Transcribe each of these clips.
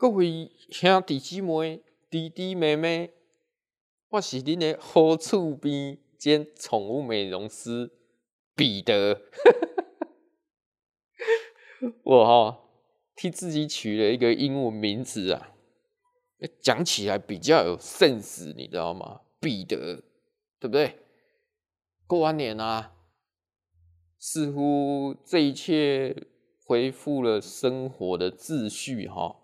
各位兄弟姊妹、弟弟妹妹，我是恁的好厝边兼宠物美容师彼得。我哈替自己取了一个英文名字啊，讲起来比较有 sense，你知道吗？彼得，对不对？过完年啊，似乎这一切恢复了生活的秩序哈。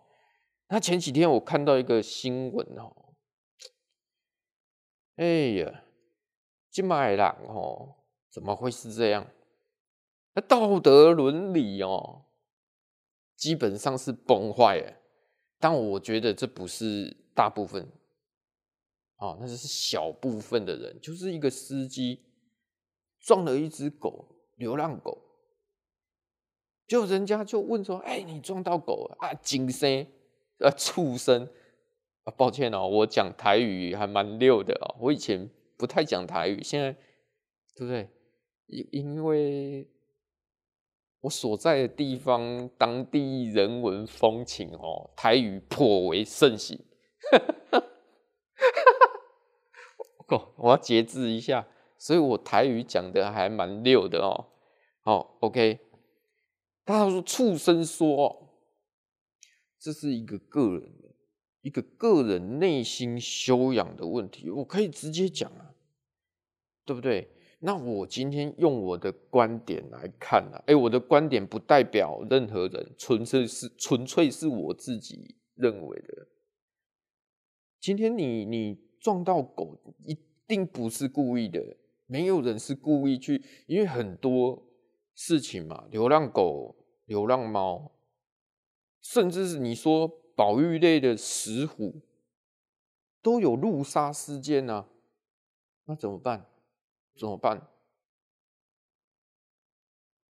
那前几天我看到一个新闻哦，哎呀，这麦人哦，怎么会是这样？那道德伦理哦，基本上是崩坏了。但我觉得这不是大部分，哦，那就是小部分的人，就是一个司机撞了一只狗，流浪狗，就人家就问说：“哎，你撞到狗了啊？警声。”呃，畜生啊！抱歉哦，我讲台语还蛮溜的哦。我以前不太讲台语，现在对不对？因因为我所在的地方当地人文风情哦，台语颇为盛行。哦，我要节制一下，所以我台语讲的还蛮溜的哦。好，OK。他说畜生说。这是一个个人，一个个人内心修养的问题，我可以直接讲啊，对不对？那我今天用我的观点来看啊，哎，我的观点不代表任何人，纯粹是纯粹是我自己认为的。今天你你撞到狗，一定不是故意的，没有人是故意去，因为很多事情嘛，流浪狗、流浪猫。甚至是你说保育类的石虎，都有路杀事件啊，那怎么办？怎么办？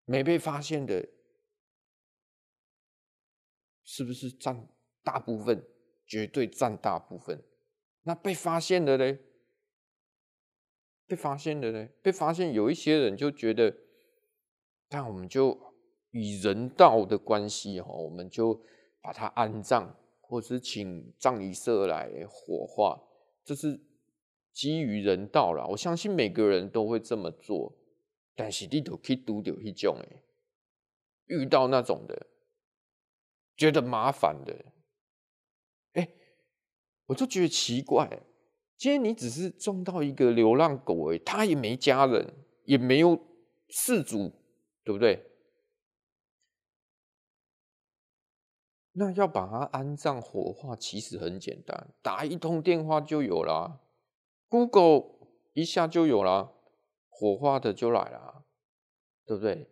没被发现的，是不是占大部分？绝对占大部分。那被发现的嘞？被发现的嘞？被发现有一些人就觉得，那我们就。以人道的关系哈，我们就把它安葬，或是请葬仪社来火化，这是基于人道啦。我相信每个人都会这么做，但是你都可以读到一种诶，遇到那种的觉得麻烦的，哎，我就觉得奇怪。今天你只是撞到一个流浪狗诶，他也没家人，也没有饲主，对不对？那要把它安葬火化，其实很简单，打一通电话就有了，Google 一下就有了，火化的就来了，对不对？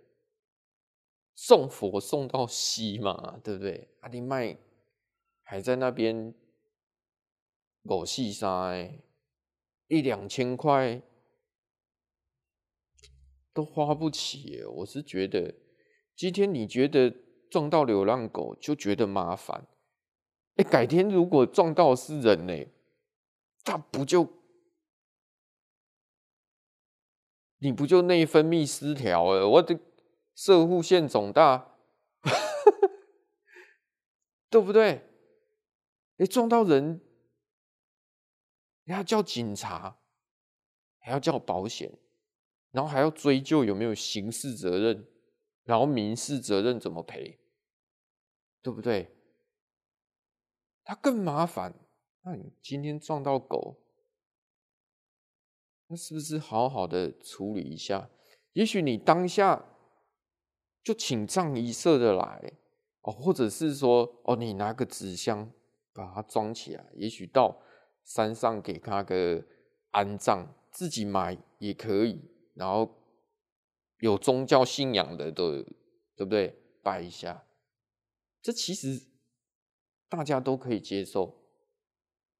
送佛送到西嘛，对不对？阿弟麦还在那边狗戏杀，一两千块都花不起，我是觉得，今天你觉得？撞到流浪狗就觉得麻烦，哎，改天如果撞到是人呢？他不就你不就内分泌失调了？我的摄护腺肿大，对不对？哎，撞到人，你要叫警察，还要叫保险，然后还要追究有没有刑事责任，然后民事责任怎么赔？对不对？它更麻烦。那你今天撞到狗，那是不是好好的处理一下？也许你当下就请葬仪社的来哦，或者是说哦，你拿个纸箱把它装起来。也许到山上给他个安葬，自己买也可以。然后有宗教信仰的都对不对？拜一下。这其实大家都可以接受，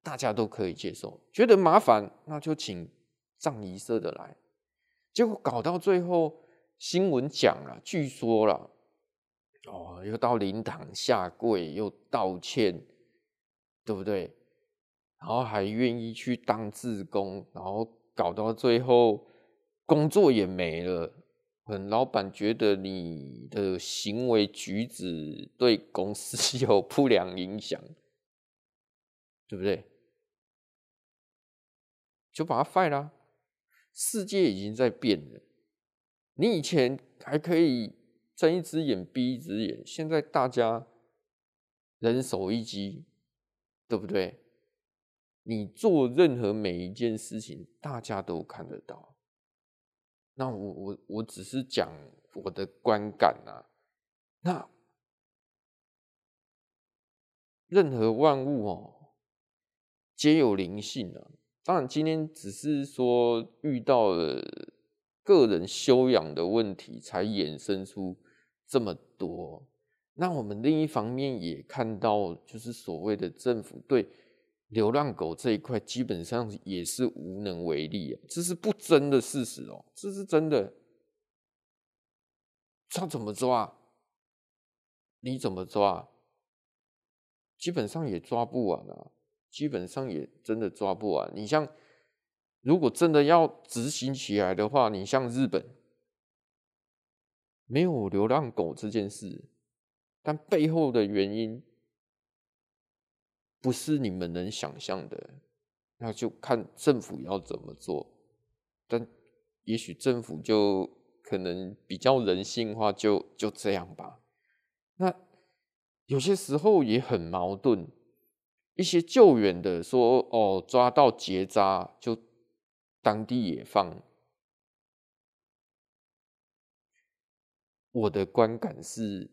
大家都可以接受。觉得麻烦，那就请葬仪社的来。结果搞到最后，新闻讲了，据说了，哦，又到灵堂下跪，又道歉，对不对？然后还愿意去当志工，然后搞到最后，工作也没了。嗯老板觉得你的行为举止对公司 有不良影响，对不对？就把它废了。世界已经在变了，你以前还可以睁一只眼闭一只眼，现在大家人手一机，对不对？你做任何每一件事情，大家都看得到。那我我我只是讲我的观感啊。那任何万物哦，皆有灵性啊。当然，今天只是说遇到了个人修养的问题，才衍生出这么多。那我们另一方面也看到，就是所谓的政府对流浪狗这一块，基本上也是无能为力啊，这是不争的事实哦，这是真的。他怎么抓？你怎么抓？基本上也抓不完啊。基本上也真的抓不完。你像，如果真的要执行起来的话，你像日本，没有流浪狗这件事，但背后的原因不是你们能想象的。那就看政府要怎么做。但也许政府就可能比较人性化，就就这样吧。那有些时候也很矛盾。一些救援的说：“哦，抓到结扎就当地也放。”我的观感是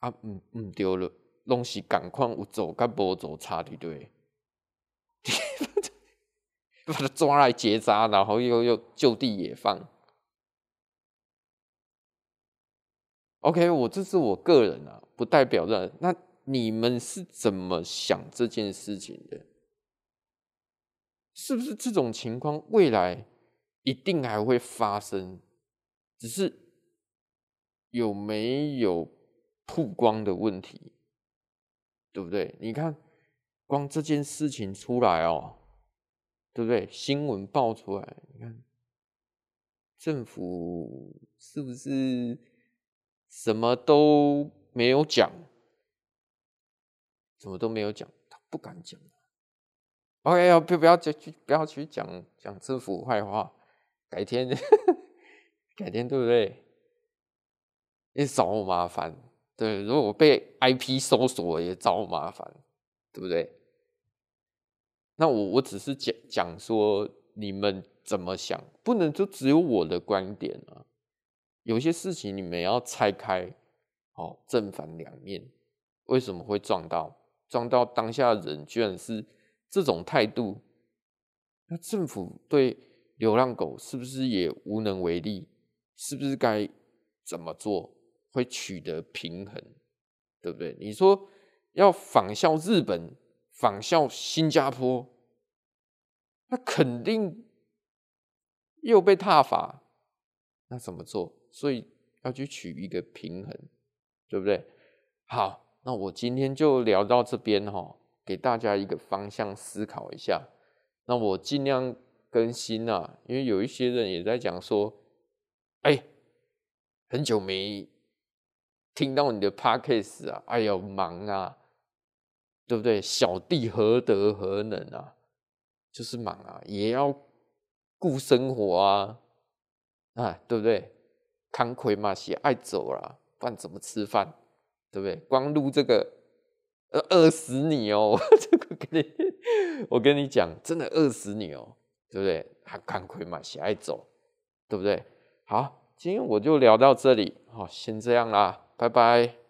啊，嗯嗯，丢了东西，赶快我走，甲不走差对不对？把它抓来结扎，然后又又就地野放。OK，我这是我个人啊，不代表的那。你们是怎么想这件事情的？是不是这种情况未来一定还会发生？只是有没有曝光的问题，对不对？你看，光这件事情出来哦，对不对？新闻爆出来，你看政府是不是什么都没有讲？什么都没有讲，他不敢讲。OK，要不不要去不要去讲讲政府坏话，改天 改天对不对？你找我麻烦。对，如果我被 IP 搜索也找麻烦，对不对？那我我只是讲讲说你们怎么想，不能就只有我的观点啊。有些事情你们要拆开，哦，正反两面，为什么会撞到？撞到当下人居然是这种态度，那政府对流浪狗是不是也无能为力？是不是该怎么做会取得平衡？对不对？你说要仿效日本、仿效新加坡，那肯定又被挞伐，那怎么做？所以要去取一个平衡，对不对？好。那我今天就聊到这边哈，给大家一个方向思考一下。那我尽量更新啊，因为有一些人也在讲说，哎，很久没听到你的 podcast 啊，哎呦忙啊，对不对？小弟何德何能啊？就是忙啊，也要顾生活啊，啊，对不对？康亏嘛，是爱走了，不然怎么吃饭？对不对？光录这个，呃，饿死你哦！这个跟你，我跟你讲，真的饿死你哦，对不对？还赶快嘛，起来走，对不对？好，今天我就聊到这里，好，先这样啦，拜拜。